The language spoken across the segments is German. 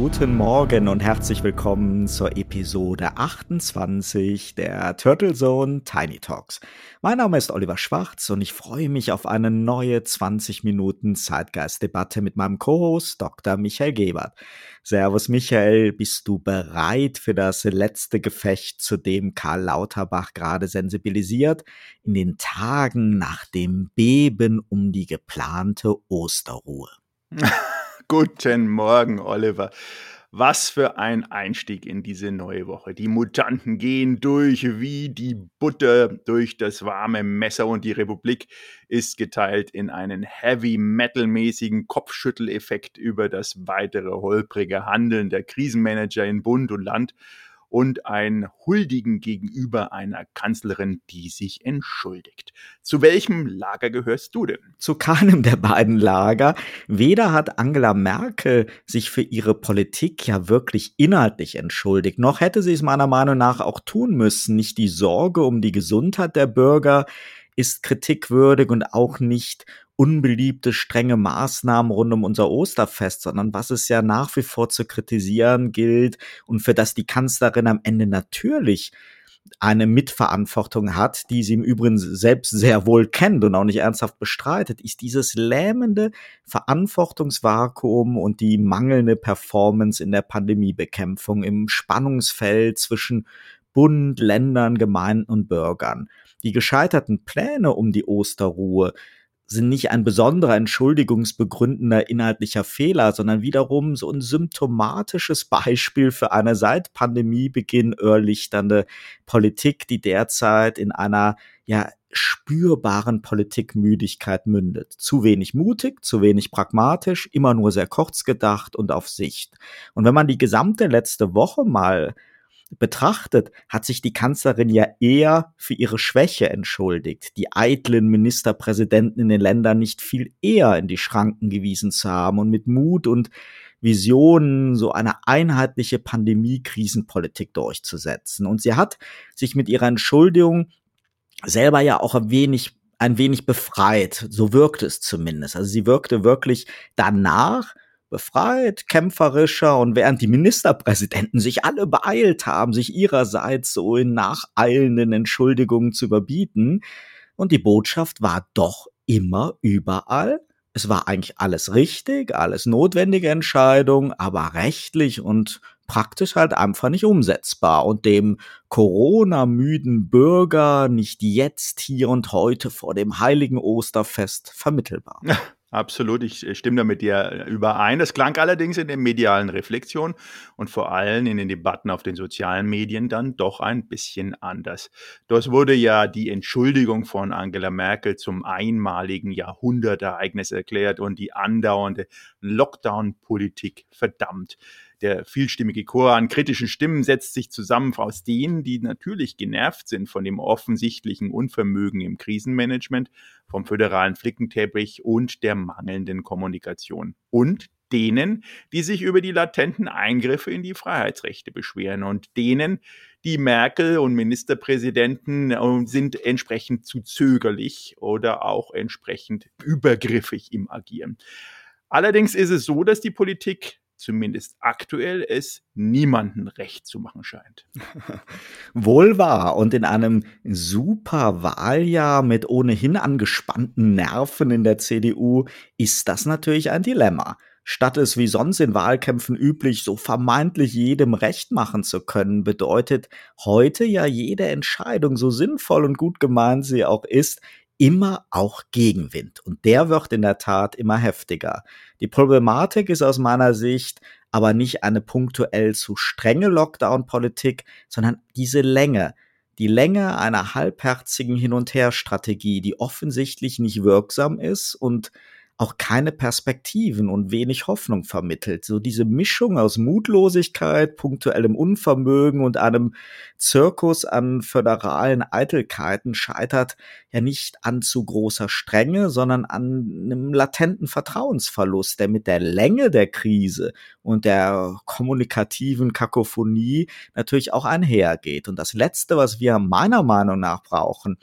Guten Morgen und herzlich willkommen zur Episode 28 der Turtle Zone Tiny Talks. Mein Name ist Oliver Schwarz und ich freue mich auf eine neue 20 Minuten Zeitgeistdebatte mit meinem Co-Host Dr. Michael Gebert. Servus Michael, bist du bereit für das letzte Gefecht, zu dem Karl Lauterbach gerade sensibilisiert, in den Tagen nach dem Beben um die geplante Osterruhe? Guten Morgen, Oliver. Was für ein Einstieg in diese neue Woche. Die Mutanten gehen durch wie die Butter durch das warme Messer und die Republik ist geteilt in einen Heavy-Metal-mäßigen Kopfschütteleffekt über das weitere holprige Handeln der Krisenmanager in Bund und Land und ein Huldigen gegenüber einer Kanzlerin, die sich entschuldigt. Zu welchem Lager gehörst du denn? Zu keinem der beiden Lager. Weder hat Angela Merkel sich für ihre Politik ja wirklich inhaltlich entschuldigt, noch hätte sie es meiner Meinung nach auch tun müssen. Nicht die Sorge um die Gesundheit der Bürger ist kritikwürdig und auch nicht unbeliebte, strenge Maßnahmen rund um unser Osterfest, sondern was es ja nach wie vor zu kritisieren gilt und für das die Kanzlerin am Ende natürlich eine Mitverantwortung hat, die sie im Übrigen selbst sehr wohl kennt und auch nicht ernsthaft bestreitet, ist dieses lähmende Verantwortungsvakuum und die mangelnde Performance in der Pandemiebekämpfung im Spannungsfeld zwischen Bund, Ländern, Gemeinden und Bürgern. Die gescheiterten Pläne um die Osterruhe sind nicht ein besonderer entschuldigungsbegründender inhaltlicher Fehler, sondern wiederum so ein symptomatisches Beispiel für eine seit Pandemiebeginn irrlichternde Politik, die derzeit in einer ja spürbaren Politikmüdigkeit mündet. Zu wenig mutig, zu wenig pragmatisch, immer nur sehr kurz gedacht und auf Sicht. Und wenn man die gesamte letzte Woche mal betrachtet, hat sich die Kanzlerin ja eher für ihre Schwäche entschuldigt, die eitlen Ministerpräsidenten in den Ländern nicht viel eher in die Schranken gewiesen zu haben und mit Mut und Visionen so eine einheitliche Pandemie-Krisenpolitik durchzusetzen. Und sie hat sich mit ihrer Entschuldigung selber ja auch ein wenig ein wenig befreit, so wirkte es zumindest. Also sie wirkte wirklich danach befreit, kämpferischer und während die Ministerpräsidenten sich alle beeilt haben, sich ihrerseits so in nacheilenden Entschuldigungen zu überbieten. Und die Botschaft war doch immer überall. Es war eigentlich alles richtig, alles notwendige Entscheidung, aber rechtlich und praktisch halt einfach nicht umsetzbar und dem Corona-müden Bürger nicht jetzt, hier und heute vor dem heiligen Osterfest vermittelbar. Absolut, ich äh, stimme da mit dir äh, überein. Das klang allerdings in der medialen Reflexion und vor allem in den Debatten auf den sozialen Medien dann doch ein bisschen anders. Dort wurde ja die Entschuldigung von Angela Merkel zum einmaligen Jahrhundertereignis erklärt und die andauernde Lockdown-Politik verdammt. Der vielstimmige Chor an kritischen Stimmen setzt sich zusammen aus denen, die natürlich genervt sind von dem offensichtlichen Unvermögen im Krisenmanagement, vom föderalen Flickenteppich und der mangelnden Kommunikation. Und denen, die sich über die latenten Eingriffe in die Freiheitsrechte beschweren und denen, die Merkel und Ministerpräsidenten äh, sind entsprechend zu zögerlich oder auch entsprechend übergriffig im Agieren. Allerdings ist es so, dass die Politik zumindest aktuell es niemanden recht zu machen scheint. Wohl wahr. Und in einem super Wahljahr mit ohnehin angespannten Nerven in der CDU ist das natürlich ein Dilemma. Statt es wie sonst in Wahlkämpfen üblich so vermeintlich jedem recht machen zu können, bedeutet heute ja jede Entscheidung, so sinnvoll und gut gemeint sie auch ist, immer auch Gegenwind. Und der wird in der Tat immer heftiger. Die Problematik ist aus meiner Sicht aber nicht eine punktuell zu strenge Lockdown-Politik, sondern diese Länge. Die Länge einer halbherzigen Hin- und Her-Strategie, die offensichtlich nicht wirksam ist und auch keine Perspektiven und wenig Hoffnung vermittelt. So diese Mischung aus Mutlosigkeit, punktuellem Unvermögen und einem Zirkus an föderalen Eitelkeiten scheitert ja nicht an zu großer Strenge, sondern an einem latenten Vertrauensverlust, der mit der Länge der Krise und der kommunikativen Kakophonie natürlich auch einhergeht. Und das Letzte, was wir meiner Meinung nach brauchen,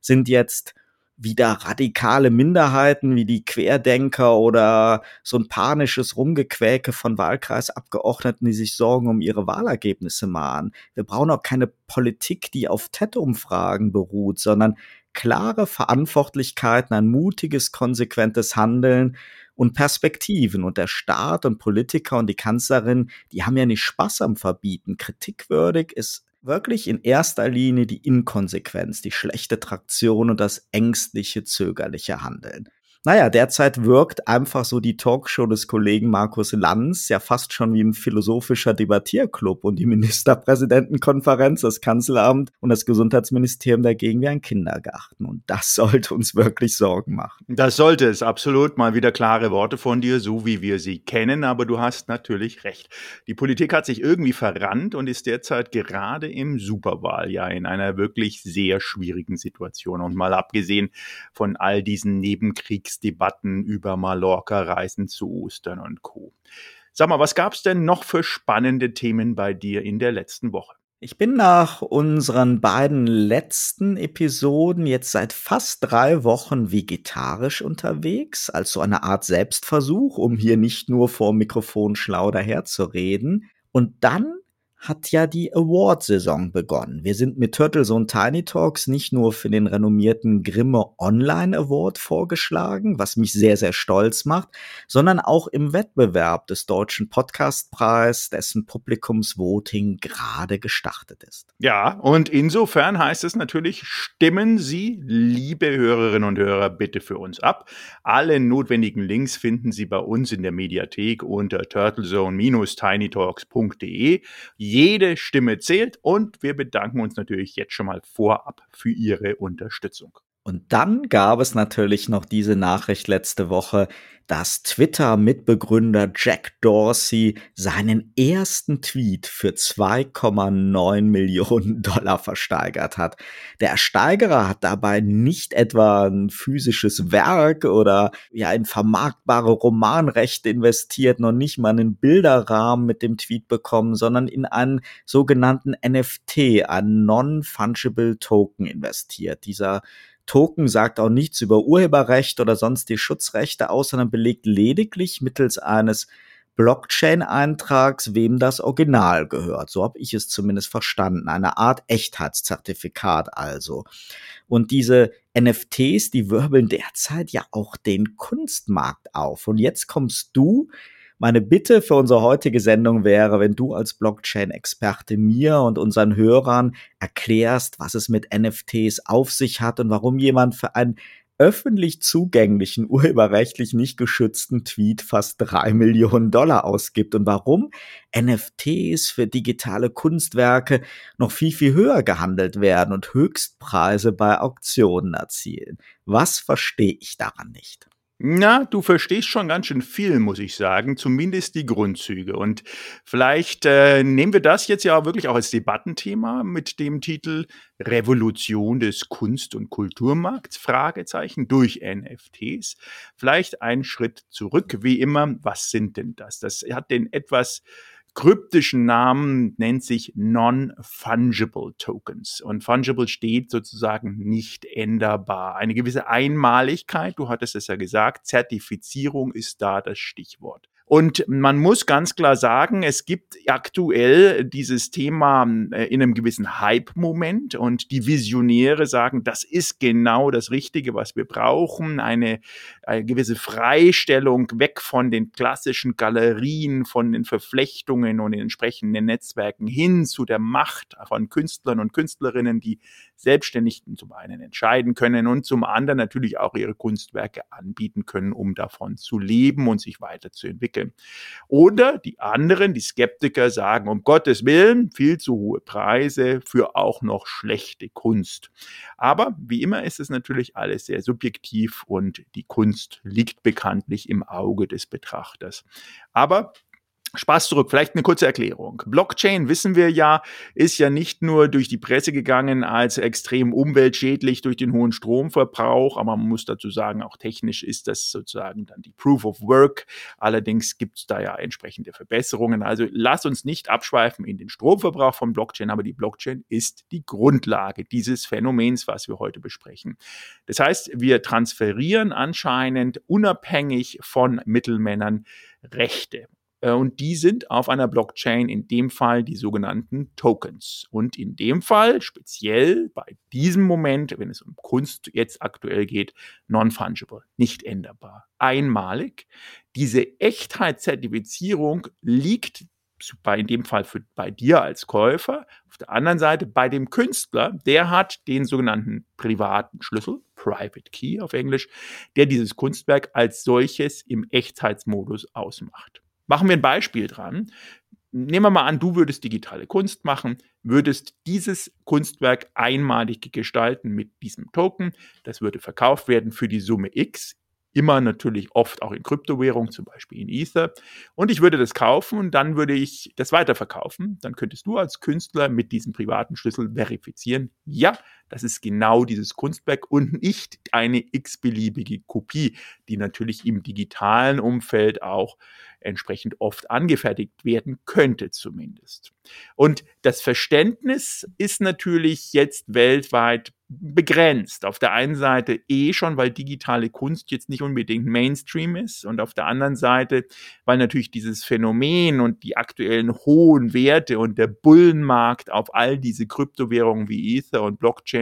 sind jetzt wieder radikale Minderheiten wie die Querdenker oder so ein panisches Rumgequäke von Wahlkreisabgeordneten, die sich Sorgen um ihre Wahlergebnisse machen. Wir brauchen auch keine Politik, die auf TED-Umfragen beruht, sondern klare Verantwortlichkeiten, ein mutiges, konsequentes Handeln und Perspektiven. Und der Staat und Politiker und die Kanzlerin, die haben ja nicht Spaß am Verbieten. Kritikwürdig ist wirklich in erster Linie die Inkonsequenz, die schlechte Traktion und das ängstliche, zögerliche Handeln. Naja, derzeit wirkt einfach so die Talkshow des Kollegen Markus Lanz ja fast schon wie ein philosophischer Debattierclub und die Ministerpräsidentenkonferenz, das Kanzleramt und das Gesundheitsministerium dagegen wie ein Kindergarten. Und das sollte uns wirklich Sorgen machen. Das sollte es, absolut. Mal wieder klare Worte von dir, so wie wir sie kennen, aber du hast natürlich recht. Die Politik hat sich irgendwie verrannt und ist derzeit gerade im Superwahljahr in einer wirklich sehr schwierigen Situation. Und mal abgesehen von all diesen Nebenkriegs Kriegsdebatten über Mallorca-Reisen zu Ostern und Co. Sag mal, was gab's denn noch für spannende Themen bei dir in der letzten Woche? Ich bin nach unseren beiden letzten Episoden jetzt seit fast drei Wochen vegetarisch unterwegs, als so eine Art Selbstversuch, um hier nicht nur vor Mikrofon schlau daherzureden. Und dann hat ja die Award-Saison begonnen. Wir sind mit Turtles und Tiny Talks nicht nur für den renommierten Grimme Online Award vorgeschlagen, was mich sehr, sehr stolz macht, sondern auch im Wettbewerb des Deutschen Podcastpreis, dessen Publikumsvoting gerade gestartet ist. Ja, und insofern heißt es natürlich, stimmen Sie, liebe Hörerinnen und Hörer, bitte für uns ab. Alle notwendigen Links finden Sie bei uns in der Mediathek unter turtlezone-tinytalks.de. Jede Stimme zählt und wir bedanken uns natürlich jetzt schon mal vorab für Ihre Unterstützung. Und dann gab es natürlich noch diese Nachricht letzte Woche, dass Twitter-Mitbegründer Jack Dorsey seinen ersten Tweet für 2,9 Millionen Dollar versteigert hat. Der Ersteigerer hat dabei nicht etwa ein physisches Werk oder ja in vermarktbare Romanrechte investiert, noch nicht mal einen Bilderrahmen mit dem Tweet bekommen, sondern in einen sogenannten NFT, einen Non-Fungible Token investiert. Dieser Token sagt auch nichts über Urheberrecht oder sonst die Schutzrechte aus, sondern belegt lediglich mittels eines Blockchain-Eintrags, wem das Original gehört. So habe ich es zumindest verstanden. Eine Art Echtheitszertifikat also. Und diese NFTs, die wirbeln derzeit ja auch den Kunstmarkt auf. Und jetzt kommst du meine Bitte für unsere heutige Sendung wäre, wenn du als Blockchain-Experte mir und unseren Hörern erklärst, was es mit NFTs auf sich hat und warum jemand für einen öffentlich zugänglichen, urheberrechtlich nicht geschützten Tweet fast drei Millionen Dollar ausgibt und warum NFTs für digitale Kunstwerke noch viel, viel höher gehandelt werden und Höchstpreise bei Auktionen erzielen. Was verstehe ich daran nicht? Na, du verstehst schon ganz schön viel, muss ich sagen, zumindest die Grundzüge. Und vielleicht äh, nehmen wir das jetzt ja wirklich auch als Debattenthema mit dem Titel Revolution des Kunst- und Kulturmarkts, Fragezeichen, durch NFTs. Vielleicht einen Schritt zurück, wie immer. Was sind denn das? Das hat den etwas kryptischen Namen nennt sich Non-Fungible Tokens. Und Fungible steht sozusagen nicht änderbar. Eine gewisse Einmaligkeit, du hattest es ja gesagt, Zertifizierung ist da das Stichwort. Und man muss ganz klar sagen, es gibt aktuell dieses Thema äh, in einem gewissen Hype-Moment und die Visionäre sagen, das ist genau das Richtige, was wir brauchen. Eine, eine gewisse Freistellung weg von den klassischen Galerien, von den Verflechtungen und den entsprechenden Netzwerken hin zu der Macht von Künstlern und Künstlerinnen, die selbstständig zum einen entscheiden können und zum anderen natürlich auch ihre Kunstwerke anbieten können, um davon zu leben und sich weiterzuentwickeln Werke. Oder die anderen, die Skeptiker, sagen, um Gottes Willen, viel zu hohe Preise für auch noch schlechte Kunst. Aber wie immer ist es natürlich alles sehr subjektiv und die Kunst liegt bekanntlich im Auge des Betrachters. Aber Spaß zurück, vielleicht eine kurze Erklärung. Blockchain, wissen wir ja, ist ja nicht nur durch die Presse gegangen als extrem umweltschädlich durch den hohen Stromverbrauch, aber man muss dazu sagen, auch technisch ist das sozusagen dann die Proof of Work. Allerdings gibt es da ja entsprechende Verbesserungen. Also lass uns nicht abschweifen in den Stromverbrauch von Blockchain, aber die Blockchain ist die Grundlage dieses Phänomens, was wir heute besprechen. Das heißt, wir transferieren anscheinend unabhängig von Mittelmännern Rechte. Äh, und die sind auf einer Blockchain, in dem Fall die sogenannten Tokens. Und in dem Fall, speziell bei diesem Moment, wenn es um Kunst jetzt aktuell geht, non-fungible, nicht änderbar, einmalig. Diese Echtheitszertifizierung liegt bei, in dem Fall für, bei dir als Käufer. Auf der anderen Seite bei dem Künstler, der hat den sogenannten privaten Schlüssel, Private Key auf Englisch, der dieses Kunstwerk als solches im Echtheitsmodus ausmacht. Machen wir ein Beispiel dran. Nehmen wir mal an, du würdest digitale Kunst machen, würdest dieses Kunstwerk einmalig gestalten mit diesem Token. Das würde verkauft werden für die Summe X immer natürlich oft auch in Kryptowährung, zum Beispiel in Ether. Und ich würde das kaufen und dann würde ich das weiterverkaufen. Dann könntest du als Künstler mit diesem privaten Schlüssel verifizieren, ja, das ist genau dieses Kunstwerk und nicht eine x-beliebige Kopie, die natürlich im digitalen Umfeld auch entsprechend oft angefertigt werden könnte zumindest. Und das Verständnis ist natürlich jetzt weltweit begrenzt. Auf der einen Seite eh schon, weil digitale Kunst jetzt nicht unbedingt Mainstream ist und auf der anderen Seite, weil natürlich dieses Phänomen und die aktuellen hohen Werte und der Bullenmarkt auf all diese Kryptowährungen wie Ether und Blockchain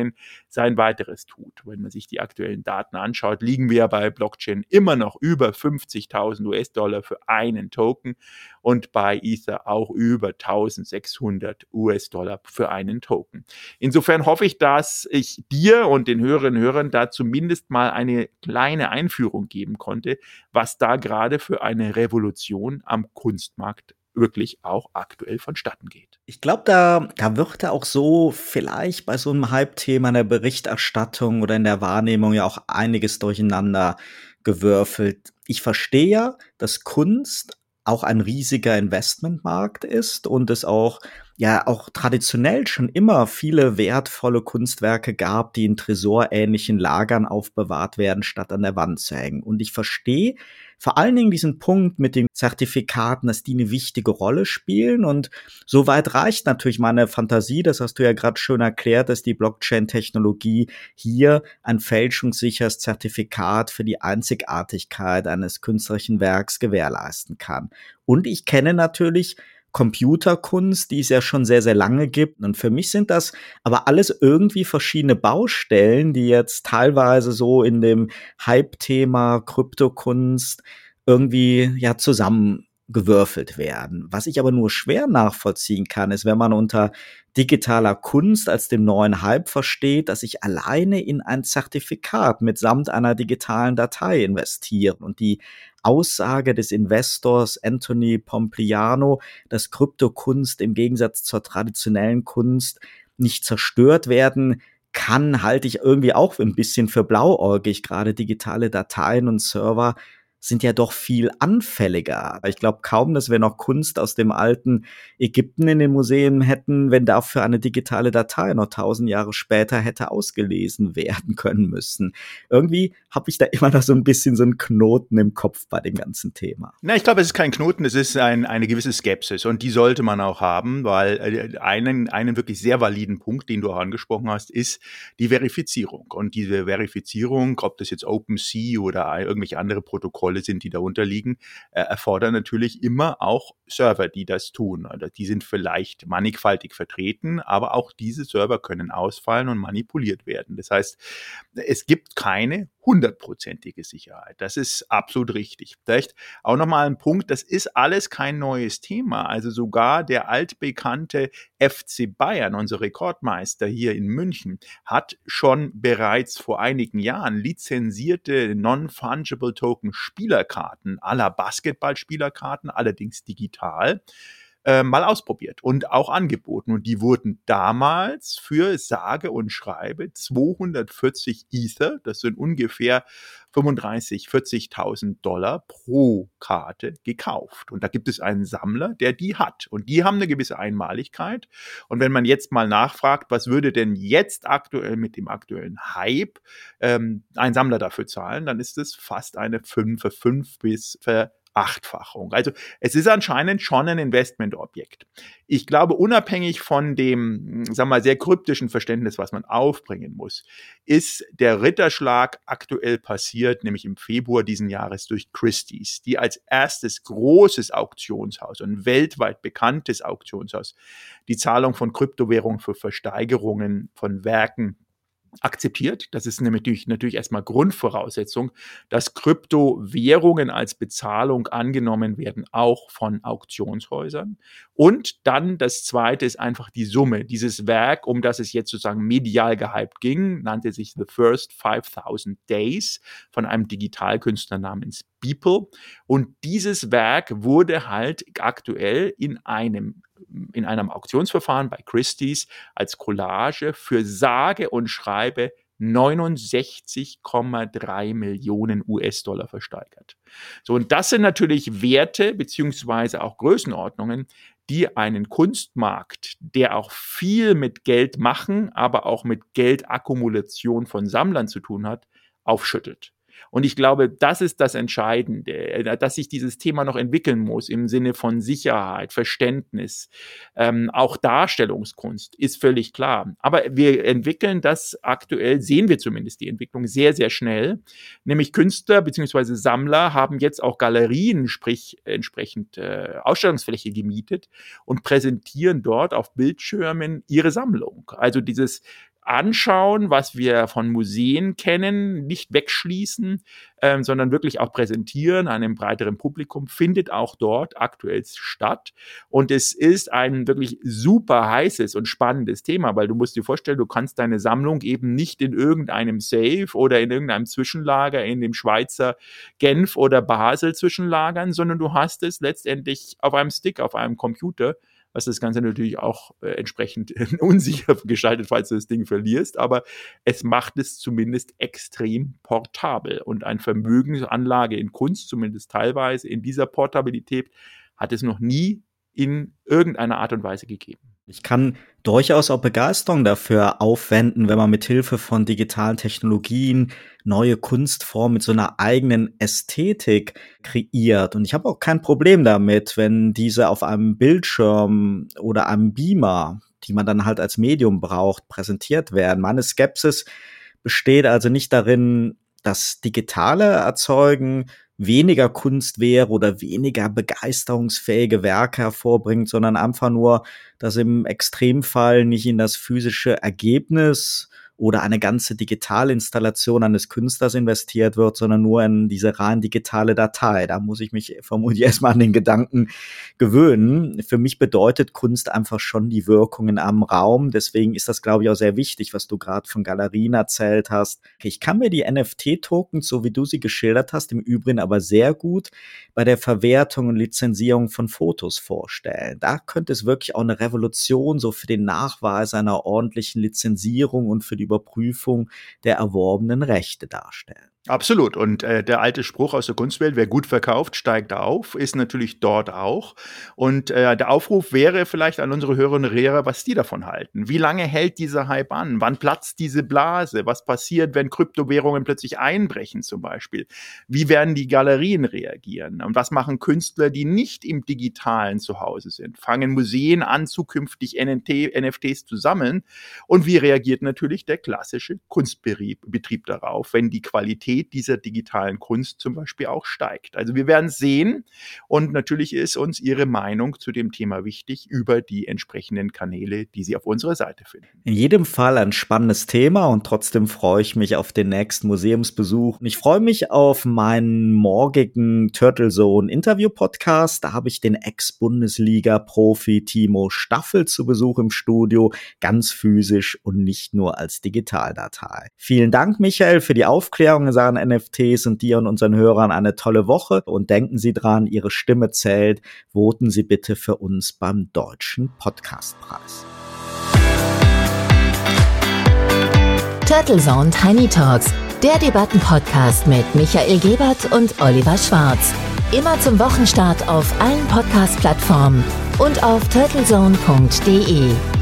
sein weiteres tut. Wenn man sich die aktuellen Daten anschaut, liegen wir bei Blockchain immer noch über 50.000 US-Dollar für einen Token und bei Ether auch über 1600 US-Dollar für einen Token. Insofern hoffe ich, dass ich dir und den Hörerinnen und Hörern da zumindest mal eine kleine Einführung geben konnte, was da gerade für eine Revolution am Kunstmarkt wirklich auch aktuell vonstatten geht. Ich glaube, da, da wird da auch so vielleicht bei so einem Hype-Thema in der Berichterstattung oder in der Wahrnehmung ja auch einiges durcheinander gewürfelt. Ich verstehe ja, dass Kunst auch ein riesiger Investmentmarkt ist und es auch ja auch traditionell schon immer viele wertvolle Kunstwerke gab, die in tresorähnlichen Lagern aufbewahrt werden, statt an der Wand zu hängen. Und ich verstehe vor allen Dingen diesen Punkt mit den Zertifikaten, dass die eine wichtige Rolle spielen. Und soweit reicht natürlich meine Fantasie, das hast du ja gerade schön erklärt, dass die Blockchain-Technologie hier ein fälschungssicheres Zertifikat für die Einzigartigkeit eines künstlerischen Werks gewährleisten kann. Und ich kenne natürlich Computerkunst, die es ja schon sehr, sehr lange gibt. Und für mich sind das aber alles irgendwie verschiedene Baustellen, die jetzt teilweise so in dem Hype-Thema Kryptokunst irgendwie ja zusammengewürfelt werden. Was ich aber nur schwer nachvollziehen kann, ist, wenn man unter digitaler Kunst als dem neuen Hype versteht, dass ich alleine in ein Zertifikat mitsamt einer digitalen Datei investiere und die Aussage des Investors Anthony Pompliano, dass Kryptokunst im Gegensatz zur traditionellen Kunst nicht zerstört werden kann, halte ich irgendwie auch ein bisschen für blauäugig. Gerade digitale Dateien und Server sind ja doch viel anfälliger. Ich glaube kaum, dass wir noch Kunst aus dem alten Ägypten in den Museen hätten, wenn dafür eine digitale Datei noch tausend Jahre später hätte ausgelesen werden können müssen. Irgendwie habe ich da immer noch so ein bisschen so einen Knoten im Kopf bei dem ganzen Thema. Na, ich glaube, es ist kein Knoten, es ist ein, eine gewisse Skepsis und die sollte man auch haben, weil äh, einen, einen wirklich sehr validen Punkt, den du auch angesprochen hast, ist die Verifizierung. Und diese Verifizierung, ob das jetzt OpenSea oder irgendwelche andere Protokolle Protokolle sind, die darunter liegen, äh, erfordern natürlich immer auch Server, die das tun. Oder die sind vielleicht mannigfaltig vertreten, aber auch diese Server können ausfallen und manipuliert werden. Das heißt, es gibt keine hundertprozentige Sicherheit. Das ist absolut richtig. Vielleicht auch nochmal ein Punkt, das ist alles kein neues Thema. Also sogar der altbekannte FC Bayern, unser Rekordmeister hier in München, hat schon bereits vor einigen Jahren lizenzierte Non-Fungible Token Spielerkarten aller Basketballspielerkarten, allerdings digital, äh, mal ausprobiert und auch angeboten. Und die wurden damals für sage und schreibe 240 Ether, das sind ungefähr 35, 40.000 Dollar pro Karte gekauft. Und da gibt es einen Sammler, der die hat. Und die haben eine gewisse Einmaligkeit. Und wenn man jetzt mal nachfragt, was würde denn jetzt aktuell mit dem aktuellen Hype ähm, ein Sammler dafür zahlen, dann ist es fast eine 5, 5 bis ver Achtfachung. Also es ist anscheinend schon ein Investmentobjekt. Ich glaube, unabhängig von dem, sagen wir mal, sehr kryptischen Verständnis, was man aufbringen muss, ist der Ritterschlag aktuell passiert, nämlich im Februar diesen Jahres durch Christie's, die als erstes großes Auktionshaus und weltweit bekanntes Auktionshaus die Zahlung von Kryptowährungen für Versteigerungen von Werken akzeptiert. Das ist nämlich natürlich erstmal Grundvoraussetzung, dass Kryptowährungen als Bezahlung angenommen werden, auch von Auktionshäusern. Und dann das zweite ist einfach die Summe. Dieses Werk, um das es jetzt sozusagen medial gehypt ging, nannte sich The First 5000 Days von einem Digitalkünstler namens Beeple. Und dieses Werk wurde halt aktuell in einem in einem Auktionsverfahren bei Christie's als Collage für sage und schreibe 69,3 Millionen US-Dollar versteigert. So, und das sind natürlich Werte beziehungsweise auch Größenordnungen, die einen Kunstmarkt, der auch viel mit Geld machen, aber auch mit Geldakkumulation von Sammlern zu tun hat, aufschüttelt. Und ich glaube, das ist das Entscheidende, äh, dass sich dieses Thema noch entwickeln muss im Sinne von Sicherheit, Verständnis, ähm, auch Darstellungskunst ist völlig klar. Aber wir entwickeln das aktuell, sehen wir zumindest die Entwicklung sehr, sehr schnell. Nämlich Künstler bzw. Sammler haben jetzt auch Galerien, sprich entsprechend äh, Ausstellungsfläche gemietet und präsentieren dort auf Bildschirmen ihre Sammlung. Also dieses anschauen, was wir von Museen kennen, nicht wegschließen, ähm, sondern wirklich auch präsentieren einem breiteren Publikum, findet auch dort aktuell statt. Und es ist ein wirklich super heißes und spannendes Thema, weil du musst dir vorstellen, du kannst deine Sammlung eben nicht in irgendeinem Safe oder in irgendeinem Zwischenlager in dem Schweizer Genf oder Basel zwischenlagern, sondern du hast es letztendlich auf einem Stick, auf einem Computer was das Ganze natürlich auch äh, entsprechend unsicher gestaltet, falls du das Ding verlierst. Aber es macht es zumindest extrem portabel. Und eine Vermögensanlage in Kunst, zumindest teilweise in dieser Portabilität, hat es noch nie in irgendeiner Art und Weise gegeben. Ich kann durchaus auch Begeisterung dafür aufwenden, wenn man mit Hilfe von digitalen Technologien neue Kunstformen mit so einer eigenen Ästhetik kreiert. Und ich habe auch kein Problem damit, wenn diese auf einem Bildschirm oder einem Beamer, die man dann halt als Medium braucht, präsentiert werden. Meine Skepsis besteht also nicht darin, das Digitale erzeugen weniger Kunst wäre oder weniger begeisterungsfähige Werke hervorbringt, sondern einfach nur, dass im Extremfall nicht in das physische Ergebnis oder eine ganze Digitalinstallation eines Künstlers investiert wird, sondern nur in diese rein digitale Datei. Da muss ich mich vermutlich erstmal an den Gedanken gewöhnen. Für mich bedeutet Kunst einfach schon die Wirkung in einem Raum. Deswegen ist das, glaube ich, auch sehr wichtig, was du gerade von Galerien erzählt hast. Ich kann mir die NFT-Tokens, so wie du sie geschildert hast, im Übrigen aber sehr gut bei der Verwertung und Lizenzierung von Fotos vorstellen. Da könnte es wirklich auch eine Revolution so für den Nachweis einer ordentlichen Lizenzierung und für die Überprüfung der erworbenen Rechte darstellen. Absolut. Und äh, der alte Spruch aus der Kunstwelt, wer gut verkauft, steigt auf, ist natürlich dort auch. Und äh, der Aufruf wäre vielleicht an unsere Hörerinnen und Hörer, was die davon halten. Wie lange hält dieser Hype an? Wann platzt diese Blase? Was passiert, wenn Kryptowährungen plötzlich einbrechen zum Beispiel? Wie werden die Galerien reagieren? Und was machen Künstler, die nicht im digitalen zu Hause sind? Fangen Museen an, zukünftig NNT, NFTs zu sammeln? Und wie reagiert natürlich der klassische Kunstbetrieb darauf, wenn die Qualität Qualität dieser digitalen Kunst zum Beispiel auch steigt. Also wir werden sehen und natürlich ist uns Ihre Meinung zu dem Thema wichtig über die entsprechenden Kanäle, die Sie auf unserer Seite finden. In jedem Fall ein spannendes Thema und trotzdem freue ich mich auf den nächsten Museumsbesuch. Ich freue mich auf meinen morgigen Turtle Zone Interview Podcast. Da habe ich den Ex-Bundesliga-Profi Timo Staffel zu Besuch im Studio, ganz physisch und nicht nur als Digitaldatei. Vielen Dank, Michael, für die Aufklärung in Sachen NFTs und dir und unseren Hörern eine tolle Woche. Und denken Sie dran, Ihre Stimme zählt. Voten Sie bitte für uns beim Deutschen Podcastpreis. Turtle Zone Tiny Talks, der Debattenpodcast mit Michael Gebert und Oliver Schwarz. Immer zum Wochenstart auf allen Podcast-Plattformen und auf turtlezone.de.